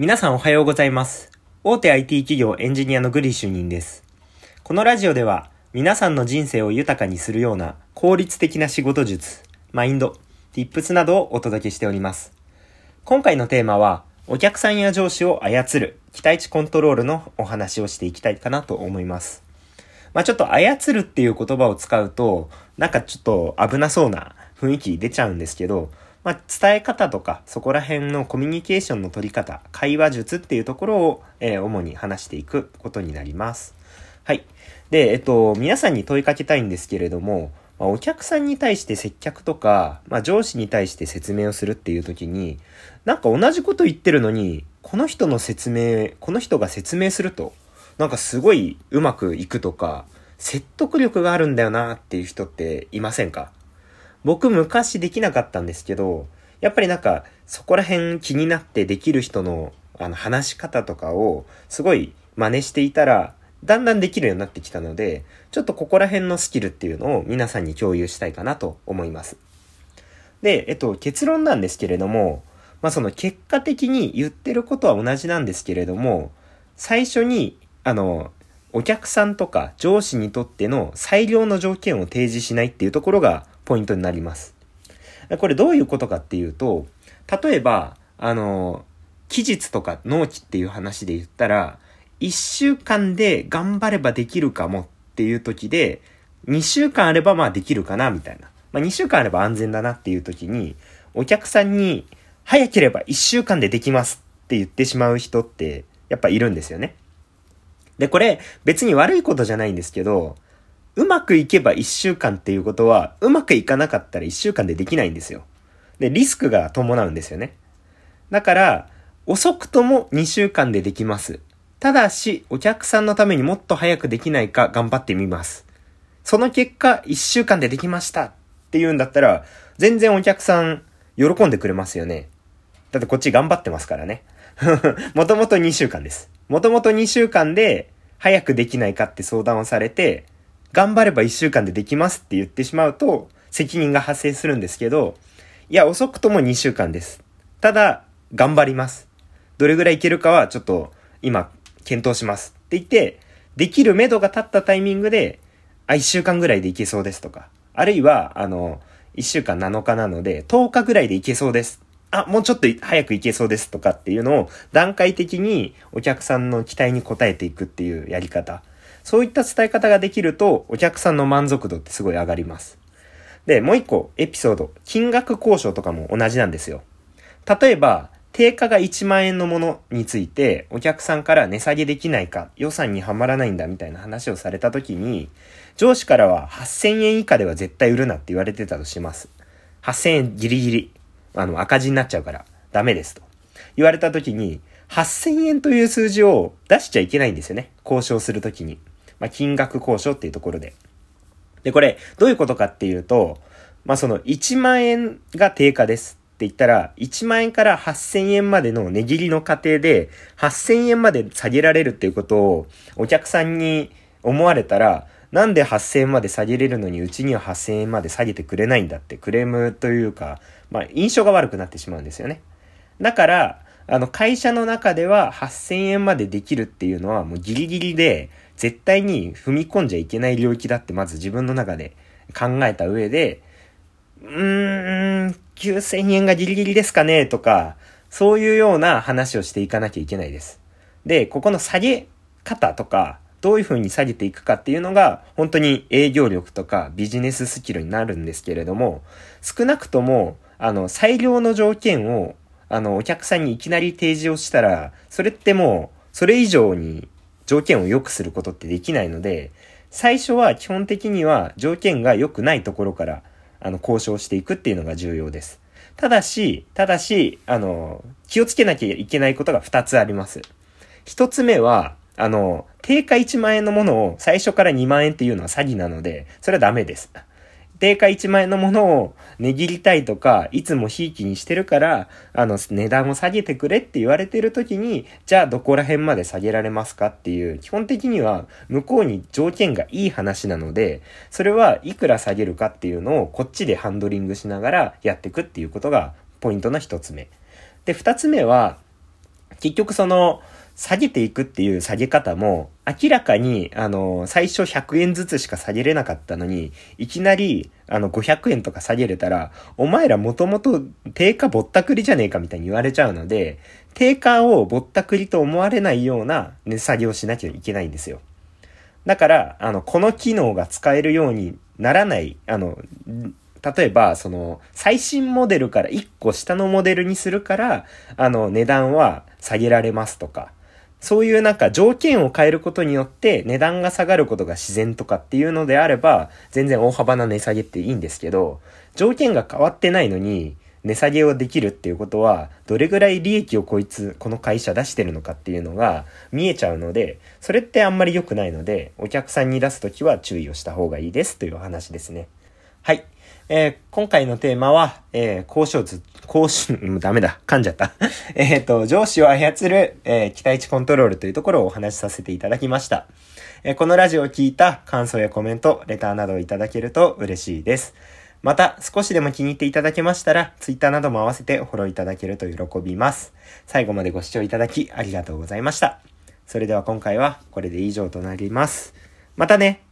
皆さんおはようございます。大手 IT 企業エンジニアのグリ主任です。このラジオでは皆さんの人生を豊かにするような効率的な仕事術、マインド、tips などをお届けしております。今回のテーマはお客さんや上司を操る期待値コントロールのお話をしていきたいかなと思います。まあちょっと操るっていう言葉を使うと、なんかちょっと危なそうな雰囲気出ちゃうんですけど、まあ伝え方とかそこら辺のコミュニケーションの取り方、会話術っていうところを、えー主に話していくことになります。はい。で、えっと、皆さんに問いかけたいんですけれども、まあお客さんに対して接客とか、まあ、上司に対して説明をするっていう時に、なんか同じこと言ってるのに、この人の説明、この人が説明すると、なんかすごいうまくいくとか、説得力があるんだよなっていう人っていませんか？僕昔できなかったんですけど、やっぱりなんかそこら辺気になってできる人のあの話し方とかをすごい真似していたら、だんだんできるようになってきたので、ちょっとここら辺のスキルっていうのを皆さんに共有したいかなと思います。で、えっと、結論なんですけれども、まあその結果的に言ってることは同じなんですけれども、最初に、あの、お客さんとか上司にとっての最良の条件を提示しないっていうところがポイントになります。これどういうことかっていうと、例えば、あの、期日とか納期っていう話で言ったら、1週間で頑張ればできるかもっていう時で、2週間あればまあできるかなみたいな。まあ2週間あれば安全だなっていう時に、お客さんに早ければ1週間でできますって言ってしまう人ってやっぱいるんですよね。で、これ別に悪いことじゃないんですけど、うまくいけば1週間っていうことは、うまくいかなかったら1週間でできないんですよ。で、リスクが伴うんですよね。だから、遅くとも2週間でできます。ただし、お客さんのためにもっと早くできないか頑張ってみます。その結果、1週間でできましたって言うんだったら、全然お客さん喜んでくれますよね。だってこっち頑張ってますからね。もともと2週間です。もともと2週間で早くできないかって相談をされて、頑張れば1週間でできますって言ってしまうと責任が発生するんですけど、いや、遅くとも2週間です。ただ、頑張ります。どれぐらいいけるかはちょっと今検討しますって言って、できる目処が立ったタイミングで、あ、1週間ぐらいでいけそうですとか、あるいは、あの、1週間7日なので、10日ぐらいでいけそうです。あ、もうちょっと早くいけそうですとかっていうのを段階的にお客さんの期待に応えていくっていうやり方。そういった伝え方ができるとお客さんの満足度ってすごい上がります。で、もう一個エピソード。金額交渉とかも同じなんですよ。例えば、定価が1万円のものについてお客さんから値下げできないか予算にはまらないんだみたいな話をされた時に上司からは8000円以下では絶対売るなって言われてたとします。8000円ギリギリ。あの赤字になっちゃうからダメですと。言われた時に8000円という数字を出しちゃいけないんですよね。交渉するときに。まあ、金額交渉っていうところで。で、これ、どういうことかっていうと、まあ、その1万円が定価ですって言ったら、1万円から8000円までの値切りの過程で、8000円まで下げられるっていうことをお客さんに思われたら、なんで8000円まで下げれるのにうちには8000円まで下げてくれないんだってクレームというか、まあ、印象が悪くなってしまうんですよね。だから、あの、会社の中では8000円までできるっていうのはもうギリギリで、絶対に踏み込んじゃいけない領域だってまず自分の中で考えた上で、うーん、9000円がギリギリですかねとか、そういうような話をしていかなきゃいけないです。で、ここの下げ方とか、どういう風に下げていくかっていうのが、本当に営業力とかビジネススキルになるんですけれども、少なくとも、あの、最良の条件を、あの、お客さんにいきなり提示をしたら、それってもう、それ以上に条件を良くすることってできないので、最初は基本的には条件が良くないところから、あの、交渉していくっていうのが重要です。ただし、ただし、あの、気をつけなきゃいけないことが2つあります。1つ目は、あの、定価1万円のものを最初から2万円っていうのは詐欺なので、それはダメです。定価1万円のものを値切りたいとか、いつもひいきにしてるから、あの、値段を下げてくれって言われてる時に、じゃあどこら辺まで下げられますかっていう、基本的には向こうに条件がいい話なので、それはいくら下げるかっていうのをこっちでハンドリングしながらやっていくっていうことがポイントの一つ目。で、二つ目は、結局その、下げていくっていう下げ方も、明らかに、あの、最初100円ずつしか下げれなかったのに、いきなり、あの、500円とか下げれたら、お前らもともと定価ぼったくりじゃねえかみたいに言われちゃうので、定価をぼったくりと思われないような値下げをしなきゃいけないんですよ。だから、あの、この機能が使えるようにならない、あの、例えば、その、最新モデルから1個下のモデルにするから、あの、値段は下げられますとか、そういうなんか条件を変えることによって値段が下がることが自然とかっていうのであれば、全然大幅な値下げっていいんですけど、条件が変わってないのに、値下げをできるっていうことは、どれぐらい利益をこいつ、この会社出してるのかっていうのが見えちゃうので、それってあんまり良くないので、お客さんに出すときは注意をした方がいいですという話ですね。はい。えー、今回のテーマは、えー、交渉図、交渉、う、ダメだ、噛んじゃった。えっと、上司を操る、えー、期待値コントロールというところをお話しさせていただきました。えー、このラジオを聞いた感想やコメント、レターなどをいただけると嬉しいです。また、少しでも気に入っていただけましたら、ツイッターなども合わせてフォローいただけると喜びます。最後までご視聴いただきありがとうございました。それでは今回はこれで以上となります。またね